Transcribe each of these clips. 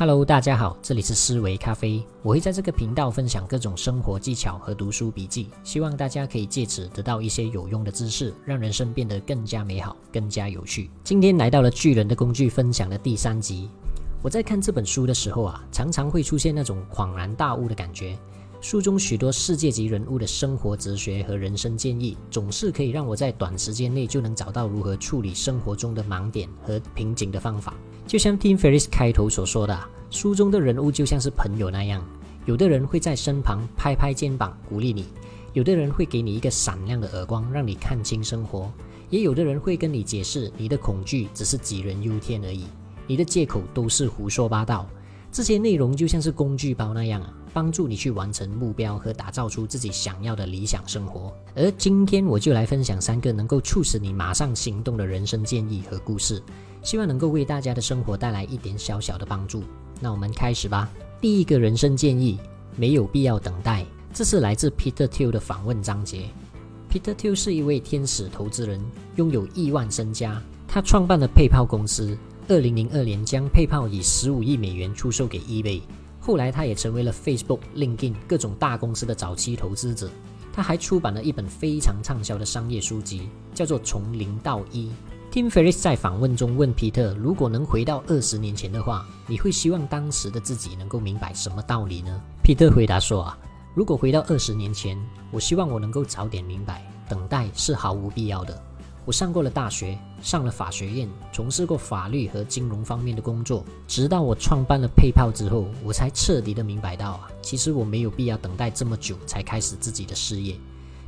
Hello，大家好，这里是思维咖啡。我会在这个频道分享各种生活技巧和读书笔记，希望大家可以借此得到一些有用的知识，让人生变得更加美好、更加有趣。今天来到了巨人的工具分享的第三集。我在看这本书的时候啊，常常会出现那种恍然大悟的感觉。书中许多世界级人物的生活哲学和人生建议，总是可以让我在短时间内就能找到如何处理生活中的盲点和瓶颈的方法。就像 Tim Ferriss 开头所说的，书中的人物就像是朋友那样，有的人会在身旁拍拍肩膀鼓励你，有的人会给你一个闪亮的耳光，让你看清生活，也有的人会跟你解释你的恐惧只是杞人忧天而已，你的借口都是胡说八道。这些内容就像是工具包那样啊，帮助你去完成目标和打造出自己想要的理想生活。而今天我就来分享三个能够促使你马上行动的人生建议和故事，希望能够为大家的生活带来一点小小的帮助。那我们开始吧。第一个人生建议：没有必要等待。这是来自 Peter Thiel 的访问章节。Peter Thiel 是一位天使投资人，拥有亿万身家。他创办了配炮公司。二零零二年，将配炮以十五亿美元出售给 eBay。后来，他也成为了 Facebook、LinkedIn 各种大公司的早期投资者。他还出版了一本非常畅销的商业书籍，叫做《从零到一》。Tim Ferriss 在访问中问皮特：“如果能回到二十年前的话，你会希望当时的自己能够明白什么道理呢？”皮特回答说：“啊，如果回到二十年前，我希望我能够早点明白，等待是毫无必要的。”我上过了大学，上了法学院，从事过法律和金融方面的工作。直到我创办了配炮之后，我才彻底的明白到啊，其实我没有必要等待这么久才开始自己的事业。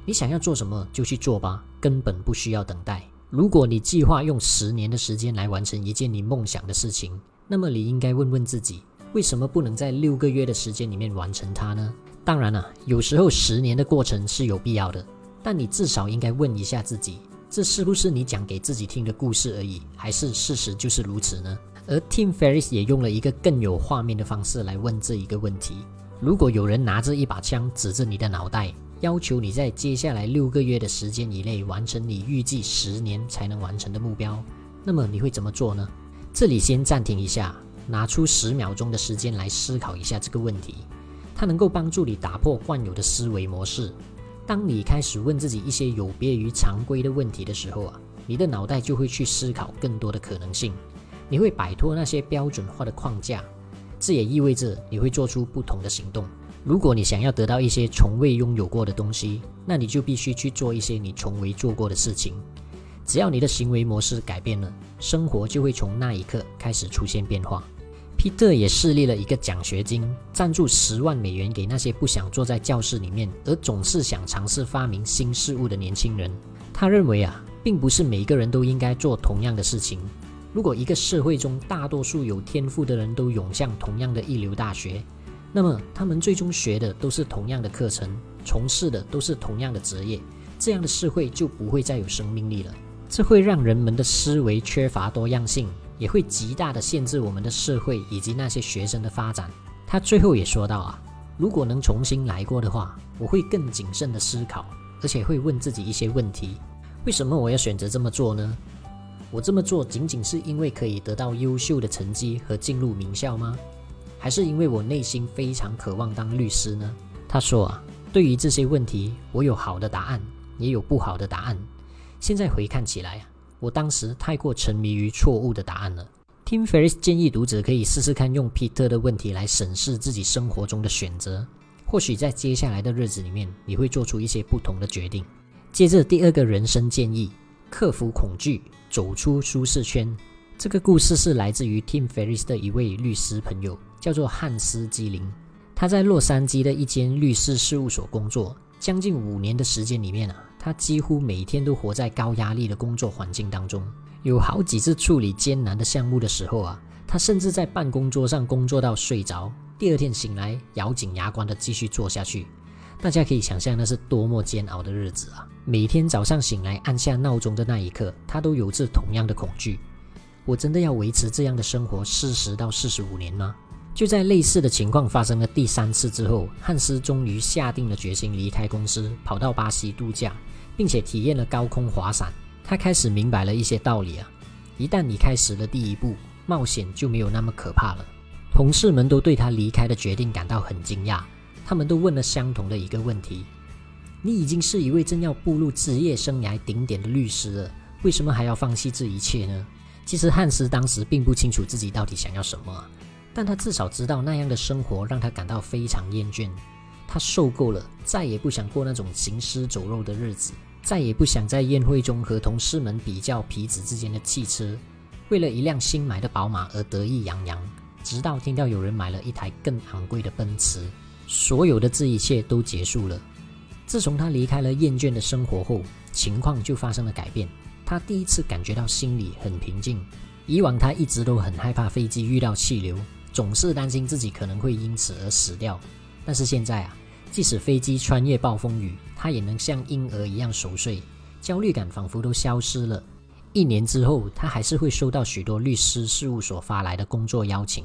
你想要做什么就去做吧，根本不需要等待。如果你计划用十年的时间来完成一件你梦想的事情，那么你应该问问自己，为什么不能在六个月的时间里面完成它呢？当然了，有时候十年的过程是有必要的，但你至少应该问一下自己。这是不是你讲给自己听的故事而已，还是事实就是如此呢？而 Tim Ferriss 也用了一个更有画面的方式来问这一个问题：如果有人拿着一把枪指着你的脑袋，要求你在接下来六个月的时间以内完成你预计十年才能完成的目标，那么你会怎么做呢？这里先暂停一下，拿出十秒钟的时间来思考一下这个问题，它能够帮助你打破惯有的思维模式。当你开始问自己一些有别于常规的问题的时候啊，你的脑袋就会去思考更多的可能性，你会摆脱那些标准化的框架，这也意味着你会做出不同的行动。如果你想要得到一些从未拥有过的东西，那你就必须去做一些你从未做过的事情。只要你的行为模式改变了，生活就会从那一刻开始出现变化。皮特也设立了一个奖学金，赞助十万美元给那些不想坐在教室里面，而总是想尝试发明新事物的年轻人。他认为啊，并不是每个人都应该做同样的事情。如果一个社会中大多数有天赋的人都涌向同样的一流大学，那么他们最终学的都是同样的课程，从事的都是同样的职业，这样的社会就不会再有生命力了。这会让人们的思维缺乏多样性。也会极大的限制我们的社会以及那些学生的发展。他最后也说到啊，如果能重新来过的话，我会更谨慎的思考，而且会问自己一些问题：为什么我要选择这么做呢？我这么做仅仅是因为可以得到优秀的成绩和进入名校吗？还是因为我内心非常渴望当律师呢？他说啊，对于这些问题，我有好的答案，也有不好的答案。现在回看起来啊。我当时太过沉迷于错误的答案了。Tim Ferriss 建议读者可以试试看用 Peter 的问题来审视自己生活中的选择，或许在接下来的日子里面，你会做出一些不同的决定。接着第二个人生建议：克服恐惧，走出舒适圈。这个故事是来自于 Tim Ferriss 的一位律师朋友，叫做汉斯基林。他在洛杉矶的一间律师事务所工作，将近五年的时间里面啊。他几乎每天都活在高压力的工作环境当中，有好几次处理艰难的项目的时候啊，他甚至在办公桌上工作到睡着，第二天醒来咬紧牙关的继续做下去。大家可以想象那是多么煎熬的日子啊！每天早上醒来按下闹钟的那一刻，他都有着同样的恐惧：我真的要维持这样的生活四十到四十五年吗？就在类似的情况发生了第三次之后，汉斯终于下定了决心离开公司，跑到巴西度假。并且体验了高空滑伞，他开始明白了一些道理啊！一旦你开始了第一步，冒险就没有那么可怕了。同事们都对他离开的决定感到很惊讶，他们都问了相同的一个问题：你已经是一位正要步入职业生涯顶点的律师了，为什么还要放弃这一切呢？其实汉斯当时并不清楚自己到底想要什么，但他至少知道那样的生活让他感到非常厌倦。他受够了，再也不想过那种行尸走肉的日子，再也不想在宴会中和同事们比较皮子之间的汽车，为了一辆新买的宝马而得意洋洋。直到听到有人买了一台更昂贵的奔驰，所有的这一切都结束了。自从他离开了厌倦的生活后，情况就发生了改变。他第一次感觉到心里很平静。以往他一直都很害怕飞机遇到气流，总是担心自己可能会因此而死掉。但是现在啊，即使飞机穿越暴风雨，他也能像婴儿一样熟睡，焦虑感仿佛都消失了。一年之后，他还是会收到许多律师事务所发来的工作邀请，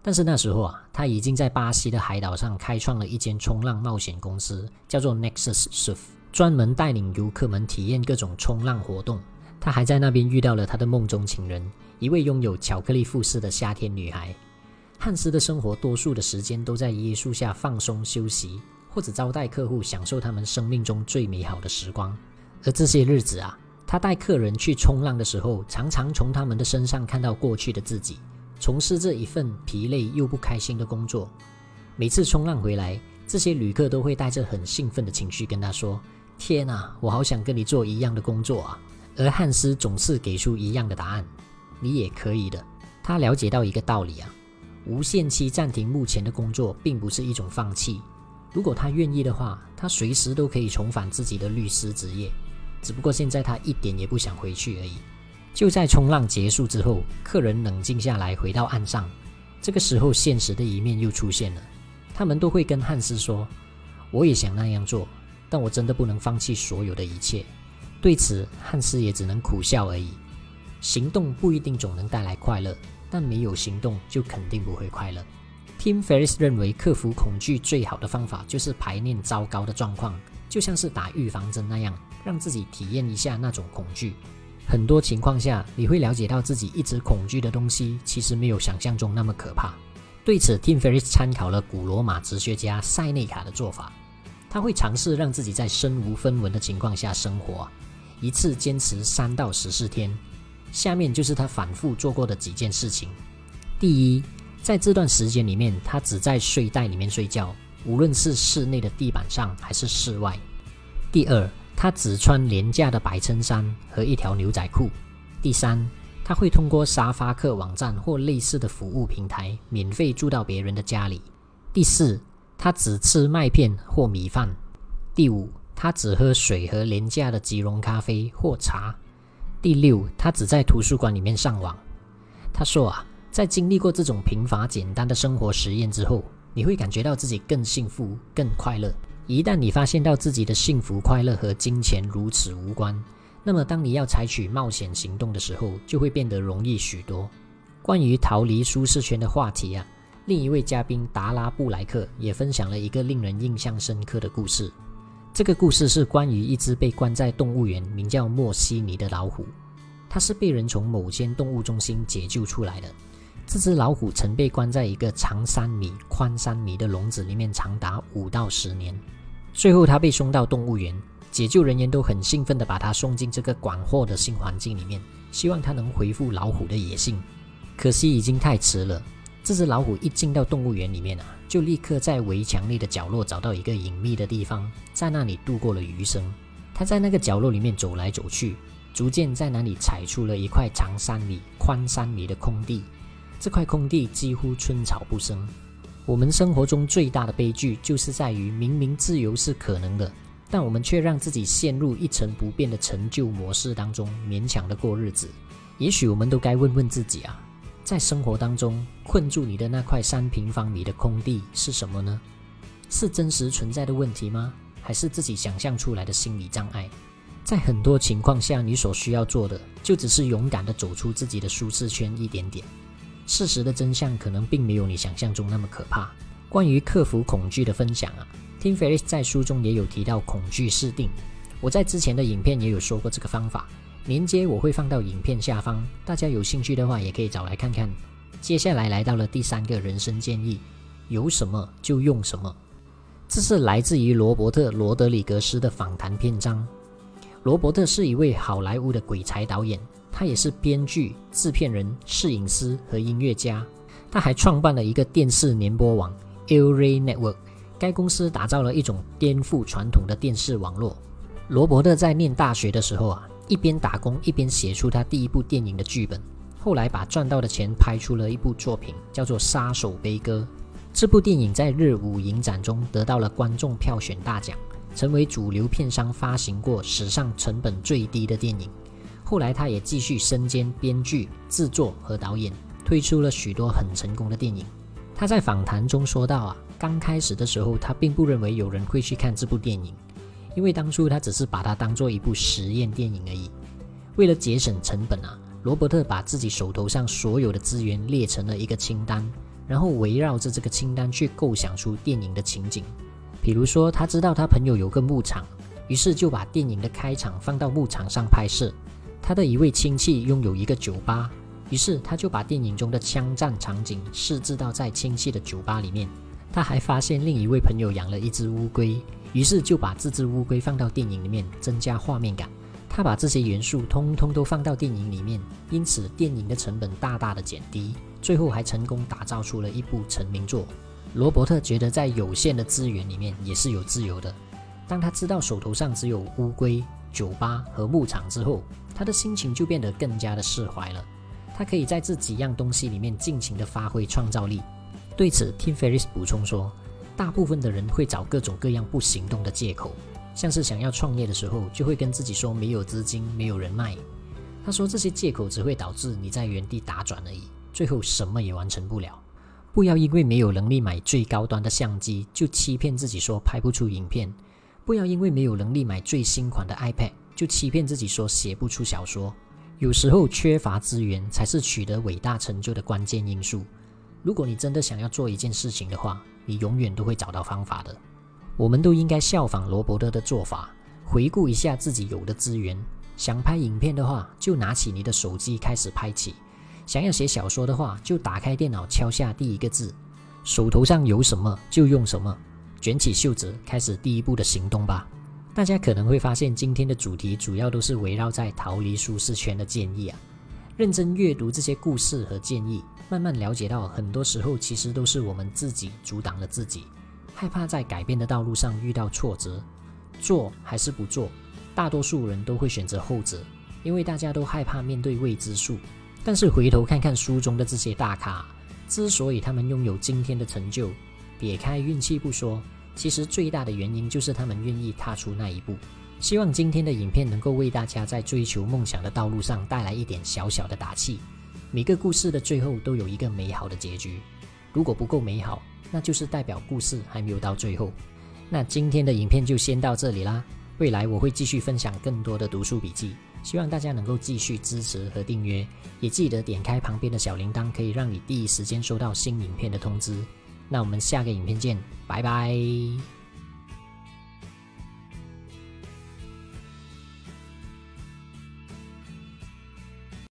但是那时候啊，他已经在巴西的海岛上开创了一间冲浪冒险公司，叫做 Nexus Surf，专门带领游客们体验各种冲浪活动。他还在那边遇到了他的梦中情人，一位拥有巧克力肤色的夏天女孩。汉斯的生活多数的时间都在椰树下放松休息，或者招待客户，享受他们生命中最美好的时光。而这些日子啊。他带客人去冲浪的时候，常常从他们的身上看到过去的自己，从事这一份疲累又不开心的工作。每次冲浪回来，这些旅客都会带着很兴奋的情绪跟他说：“天啊，我好想跟你做一样的工作啊！”而汉斯总是给出一样的答案：“你也可以的。”他了解到一个道理啊，无限期暂停目前的工作并不是一种放弃。如果他愿意的话，他随时都可以重返自己的律师职业。只不过现在他一点也不想回去而已。就在冲浪结束之后，客人冷静下来，回到岸上。这个时候，现实的一面又出现了。他们都会跟汉斯说：“我也想那样做，但我真的不能放弃所有的一切。”对此，汉斯也只能苦笑而已。行动不一定总能带来快乐，但没有行动就肯定不会快乐。Tim Ferris 认为，克服恐惧最好的方法就是排练糟糕的状况。就像是打预防针那样，让自己体验一下那种恐惧。很多情况下，你会了解到自己一直恐惧的东西，其实没有想象中那么可怕。对此，Tim Ferris 参考了古罗马哲学家塞内卡的做法。他会尝试让自己在身无分文的情况下生活，一次坚持三到十四天。下面就是他反复做过的几件事情：第一，在这段时间里面，他只在睡袋里面睡觉。无论是室内的地板上还是室外。第二，他只穿廉价的白衬衫和一条牛仔裤。第三，他会通过沙发客网站或类似的服务平台免费住到别人的家里。第四，他只吃麦片或米饭。第五，他只喝水和廉价的即溶咖啡或茶。第六，他只在图书馆里面上网。他说啊，在经历过这种贫乏简单的生活实验之后。你会感觉到自己更幸福、更快乐。一旦你发现到自己的幸福、快乐和金钱如此无关，那么当你要采取冒险行动的时候，就会变得容易许多。关于逃离舒适圈的话题啊，另一位嘉宾达拉布莱克也分享了一个令人印象深刻的故事。这个故事是关于一只被关在动物园、名叫莫西尼的老虎，它是被人从某间动物中心解救出来的。这只老虎曾被关在一个长三米、宽三米的笼子里面，长达五到十年。最后，它被送到动物园，解救人员都很兴奋地把它送进这个广阔的新环境里面，希望它能恢复老虎的野性。可惜已经太迟了。这只老虎一进到动物园里面啊，就立刻在围墙内的角落找到一个隐秘的地方，在那里度过了余生。它在那个角落里面走来走去，逐渐在那里踩出了一块长三米、宽三米的空地。这块空地几乎寸草不生。我们生活中最大的悲剧，就是在于明明自由是可能的，但我们却让自己陷入一成不变的陈旧模式当中，勉强的过日子。也许我们都该问问自己啊，在生活当中困住你的那块三平方米的空地是什么呢？是真实存在的问题吗？还是自己想象出来的心理障碍？在很多情况下，你所需要做的，就只是勇敢的走出自己的舒适圈一点点。事实的真相可能并没有你想象中那么可怕。关于克服恐惧的分享啊，Tim Ferriss 在书中也有提到恐惧设定。我在之前的影片也有说过这个方法，连接我会放到影片下方，大家有兴趣的话也可以找来看看。接下来来到了第三个人生建议：有什么就用什么。这是来自于罗伯特·罗德里格斯的访谈篇章。罗伯特是一位好莱坞的鬼才导演，他也是编剧、制片人、摄影师和音乐家。他还创办了一个电视联播网 Array Network，该公司打造了一种颠覆传统的电视网络。罗伯特在念大学的时候啊，一边打工一边写出他第一部电影的剧本，后来把赚到的钱拍出了一部作品，叫做《杀手悲歌》。这部电影在日舞影展中得到了观众票选大奖，成为主流片商发行过史上成本最低的电影。后来，他也继续身兼编剧、制作和导演，推出了许多很成功的电影。他在访谈中说到：“啊，刚开始的时候，他并不认为有人会去看这部电影，因为当初他只是把它当做一部实验电影而已。为了节省成本啊，罗伯特把自己手头上所有的资源列成了一个清单。”然后围绕着这个清单去构想出电影的情景，比如说他知道他朋友有个牧场，于是就把电影的开场放到牧场上拍摄。他的一位亲戚拥有一个酒吧，于是他就把电影中的枪战场景设置到在亲戚的酒吧里面。他还发现另一位朋友养了一只乌龟，于是就把这只乌龟放到电影里面，增加画面感。他把这些元素通通都放到电影里面，因此电影的成本大大的减低，最后还成功打造出了一部成名作。罗伯特觉得在有限的资源里面也是有自由的。当他知道手头上只有乌龟、酒吧和牧场之后，他的心情就变得更加的释怀了。他可以在这几样东西里面尽情的发挥创造力。对此，Tim Ferriss 补充说：“大部分的人会找各种各样不行动的借口。”像是想要创业的时候，就会跟自己说没有资金、没有人脉。他说这些借口只会导致你在原地打转而已，最后什么也完成不了。不要因为没有能力买最高端的相机，就欺骗自己说拍不出影片；不要因为没有能力买最新款的 iPad，就欺骗自己说写不出小说。有时候缺乏资源才是取得伟大成就的关键因素。如果你真的想要做一件事情的话，你永远都会找到方法的。我们都应该效仿罗伯特的做法，回顾一下自己有的资源。想拍影片的话，就拿起你的手机开始拍起；想要写小说的话，就打开电脑敲下第一个字。手头上有什么就用什么，卷起袖子开始第一步的行动吧。大家可能会发现，今天的主题主要都是围绕在逃离舒适圈的建议啊。认真阅读这些故事和建议，慢慢了解到，很多时候其实都是我们自己阻挡了自己。害怕在改变的道路上遇到挫折，做还是不做？大多数人都会选择后者，因为大家都害怕面对未知数。但是回头看看书中的这些大咖，之所以他们拥有今天的成就，撇开运气不说，其实最大的原因就是他们愿意踏出那一步。希望今天的影片能够为大家在追求梦想的道路上带来一点小小的打气。每个故事的最后都有一个美好的结局，如果不够美好。那就是代表故事还没有到最后。那今天的影片就先到这里啦。未来我会继续分享更多的读书笔记，希望大家能够继续支持和订阅，也记得点开旁边的小铃铛，可以让你第一时间收到新影片的通知。那我们下个影片见，拜拜。